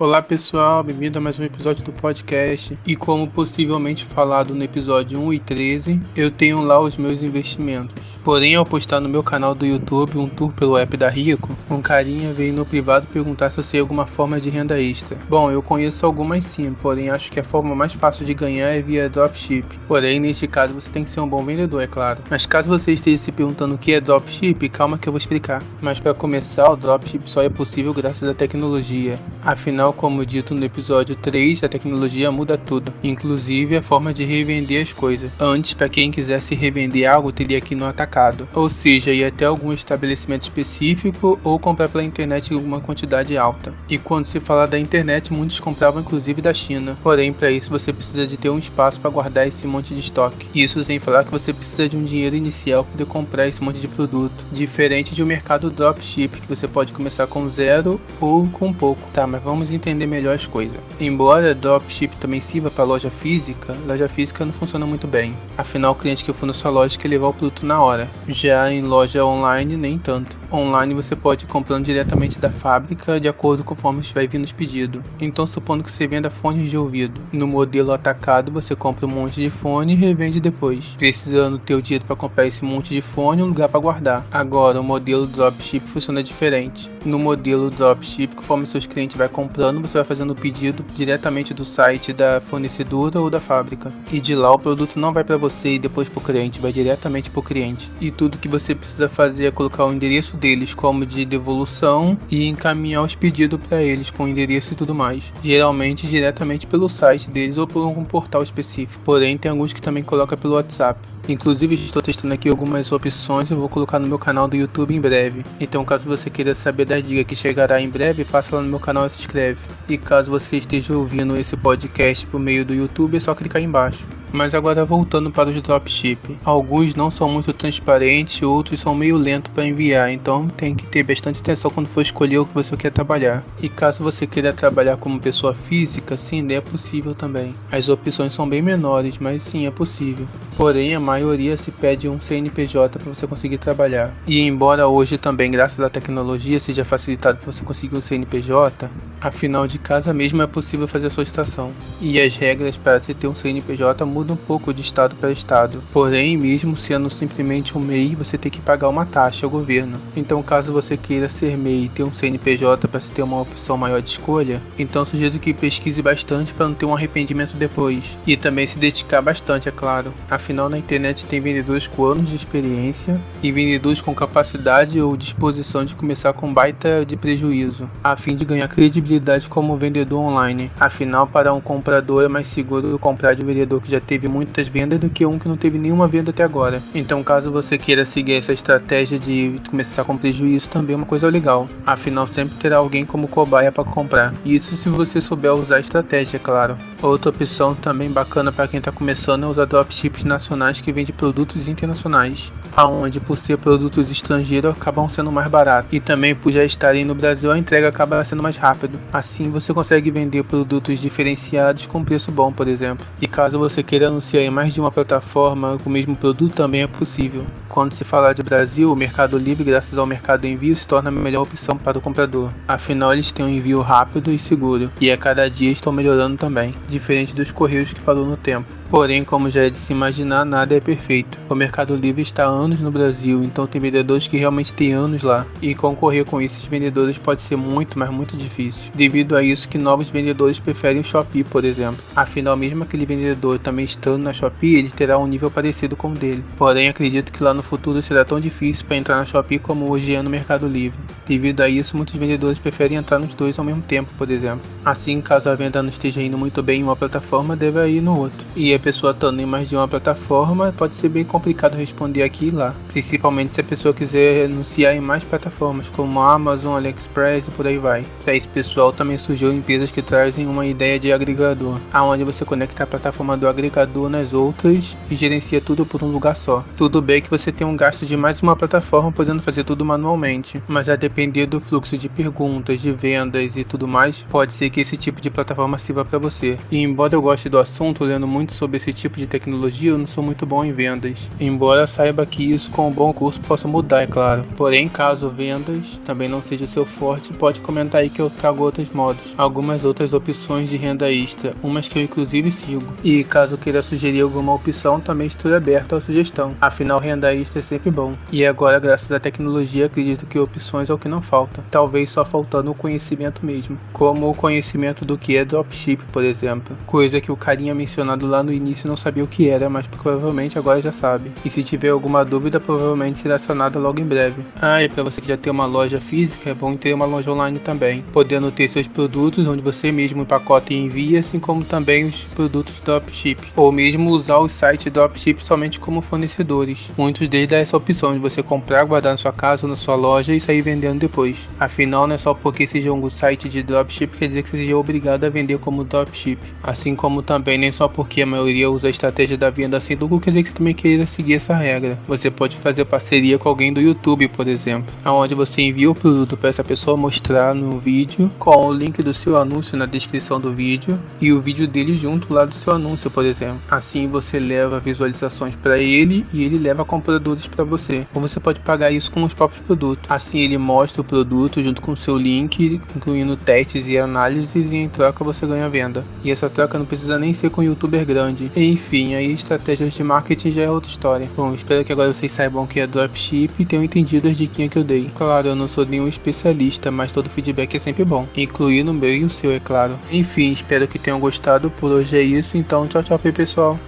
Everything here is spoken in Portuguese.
Olá pessoal, bem-vindo a mais um episódio do podcast. E como possivelmente falado no episódio 1 e 13, eu tenho lá os meus investimentos. Porém, ao postar no meu canal do YouTube um tour pelo app da Rico, um carinha veio no privado perguntar se eu sei alguma forma de renda extra. Bom, eu conheço algumas sim, porém acho que a forma mais fácil de ganhar é via dropship. Porém, neste caso você tem que ser um bom vendedor, é claro. Mas caso você esteja se perguntando o que é dropship, calma que eu vou explicar. Mas para começar, o dropship só é possível graças à tecnologia. Afinal, Como dito no episódio 3, a tecnologia muda tudo, inclusive a forma de revender as coisas. Antes, para quem quisesse revender algo, teria que ir no atacado, ou seja, ir até algum estabelecimento específico ou comprar pela internet em alguma quantidade alta. E quando se fala da internet, muitos compravam inclusive da China. Porém, para isso você precisa de ter um espaço para guardar esse monte de estoque. Isso sem falar que você precisa de um dinheiro inicial para poder comprar esse monte de produto, diferente de um mercado dropship que você pode começar com zero ou com pouco. Tá, mas vamos entender melhor as coisas. Embora dropship também sirva para loja física, loja física não funciona muito bem. Afinal, o cliente que for na sua loja quer levar o produto na hora. Já em loja online, nem tanto. Online você pode ir comprando diretamente da fábrica de acordo com conforme estiver vindo os pedidos. Então, supondo que você venda fones de ouvido. No modelo atacado, você compra um monte de fone e revende depois. Precisando ter o dinheiro para comprar esse monte de fone e um lugar para guardar. Agora, o modelo dropship funciona diferente. No modelo dropship, conforme seus clientes vai comprando ano você vai fazendo o pedido diretamente do site da fornecedora ou da fábrica. E de lá o produto não vai para você e depois para o cliente, vai diretamente para o cliente. E tudo que você precisa fazer é colocar o endereço deles como de devolução e encaminhar os pedidos para eles com o endereço e tudo mais. Geralmente diretamente pelo site deles ou por algum portal específico. Porém, tem alguns que também coloca pelo WhatsApp. Inclusive, estou testando aqui algumas opções e vou colocar no meu canal do YouTube em breve. Então, caso você queira saber das dicas que chegará em breve, passa lá no meu canal e se inscreve. E caso você esteja ouvindo esse podcast por meio do YouTube, é só clicar embaixo. Mas agora voltando para os dropship. Alguns não são muito transparentes, outros são meio lentos para enviar, então tem que ter bastante atenção quando for escolher o que você quer trabalhar. E caso você queira trabalhar como pessoa física, sim, é possível também. As opções são bem menores, mas sim, é possível. Porém, a maioria se pede um CNPJ para você conseguir trabalhar. E embora hoje também, graças à tecnologia, seja facilitado para você conseguir um CNPJ, afinal de casa mesmo é possível fazer a solicitação. E as regras para ter um CNPJ mudam muda um pouco de estado para estado. Porém, mesmo sendo simplesmente um MEI, você tem que pagar uma taxa ao governo. Então, caso você queira ser MEI e ter um CNPJ para se ter uma opção maior de escolha, então sugiro que pesquise bastante para não ter um arrependimento depois. E também se dedicar bastante, é claro. Afinal, na internet tem vendedores com anos de experiência e vendedores com capacidade ou disposição de começar com baita de prejuízo, a fim de ganhar credibilidade como vendedor online. Afinal, para um comprador é mais seguro comprar de um vendedor que já teve muitas vendas do que um que não teve nenhuma venda até agora. Então, caso você queira seguir essa estratégia de começar com prejuízo, também é uma coisa legal. Afinal, sempre terá alguém como cobaia para comprar. Isso se você souber usar a estratégia, claro. Outra opção também bacana para quem está começando é usar dropships nacionais que vendem produtos internacionais, aonde por ser produtos estrangeiros acabam sendo mais baratos e também por já estarem no Brasil a entrega acaba sendo mais rápido. Assim você consegue vender produtos diferenciados com preço bom, por exemplo. E caso você queira anunciar em mais de uma plataforma com o mesmo produto também é possível. Quando se falar de Brasil, o Mercado Livre, graças ao mercado envio, se torna a melhor opção para o comprador. Afinal, eles têm um envio rápido e seguro, e a cada dia estão melhorando também, diferente dos correios que parou no tempo. Porém, como já é de se imaginar, nada é perfeito. O Mercado Livre está há anos no Brasil, então tem vendedores que realmente têm anos lá, e concorrer com esses vendedores pode ser muito, mas muito difícil. Devido a isso que novos vendedores preferem o Shopee, por exemplo. Afinal, mesmo aquele vendedor também estando na Shopee, ele terá um nível parecido com o dele. Porém, acredito que lá no futuro será tão difícil para entrar na Shopee como hoje é no Mercado Livre. Devido a isso, muitos vendedores preferem entrar nos dois ao mesmo tempo, por exemplo. Assim, caso a venda não esteja indo muito bem em uma plataforma, deve ir no outro. E é pessoa estando em mais de uma plataforma, pode ser bem complicado responder aqui e lá, principalmente se a pessoa quiser anunciar em mais plataformas, como Amazon, AliExpress e por aí vai. Para esse pessoal também surgiu empresas que trazem uma ideia de agregador, aonde você conecta a plataforma do agregador nas outras e gerencia tudo por um lugar só. Tudo bem que você tem um gasto de mais uma plataforma podendo fazer tudo manualmente, mas a depender do fluxo de perguntas, de vendas e tudo mais, pode ser que esse tipo de plataforma sirva para você. E embora eu goste do assunto, lendo muito sobre esse tipo de tecnologia, eu não sou muito bom em vendas. Embora saiba que isso com um bom curso possa mudar, é claro. Porém, caso vendas também não seja seu forte, pode comentar aí que eu trago outros modos. Algumas outras opções de renda extra, umas que eu inclusive sigo. E caso queira sugerir alguma opção, também estou aberto à sugestão. Afinal, renda extra é sempre bom. E agora, graças à tecnologia, acredito que opções é o que não falta. Talvez só faltando o conhecimento mesmo. Como o conhecimento do que é dropship, por exemplo. Coisa que o carinha mencionado lá no início não sabia o que era, mas provavelmente agora já sabe. E se tiver alguma dúvida, provavelmente será sanada logo em breve. Ah, e para você que já tem uma loja física, é bom ter uma loja online também, podendo ter seus produtos onde você mesmo empacota e envia, assim como também os produtos dropship, ou mesmo usar o site dropship somente como fornecedores. Muitos deles dão essa opção de você comprar, guardar na sua casa ou na sua loja e sair vendendo depois. Afinal, não é só porque seja um site de dropship quer dizer que você seja obrigado a vender como dropship. Assim como também nem só porque a maioria usa a estratégia da venda sem lucro quer dizer que você também queira seguir essa regra. Você pode fazer parceria com alguém do YouTube, por exemplo, aonde você envia o produto para essa pessoa mostrar no vídeo com o link do seu anúncio na descrição do vídeo e o vídeo dele junto lá do seu anúncio, por exemplo. Assim você leva visualizações para ele e ele leva compradores para você. Ou você pode pagar isso com os próprios produtos. Assim ele mostra o produto junto com o seu link, incluindo testes e análises e em troca você ganha venda. E essa troca não precisa nem ser com um youtuber grande. Enfim, aí estratégias de marketing já é outra história. Bom, espero que agora vocês saibam que é dropship e tenham entendido as dicas que eu dei. Claro, eu não sou nenhum especialista, mas todo feedback é sempre bom, incluindo o meu e o seu, é claro. Enfim, espero que tenham gostado. Por hoje é isso, então tchau, tchau, pessoal.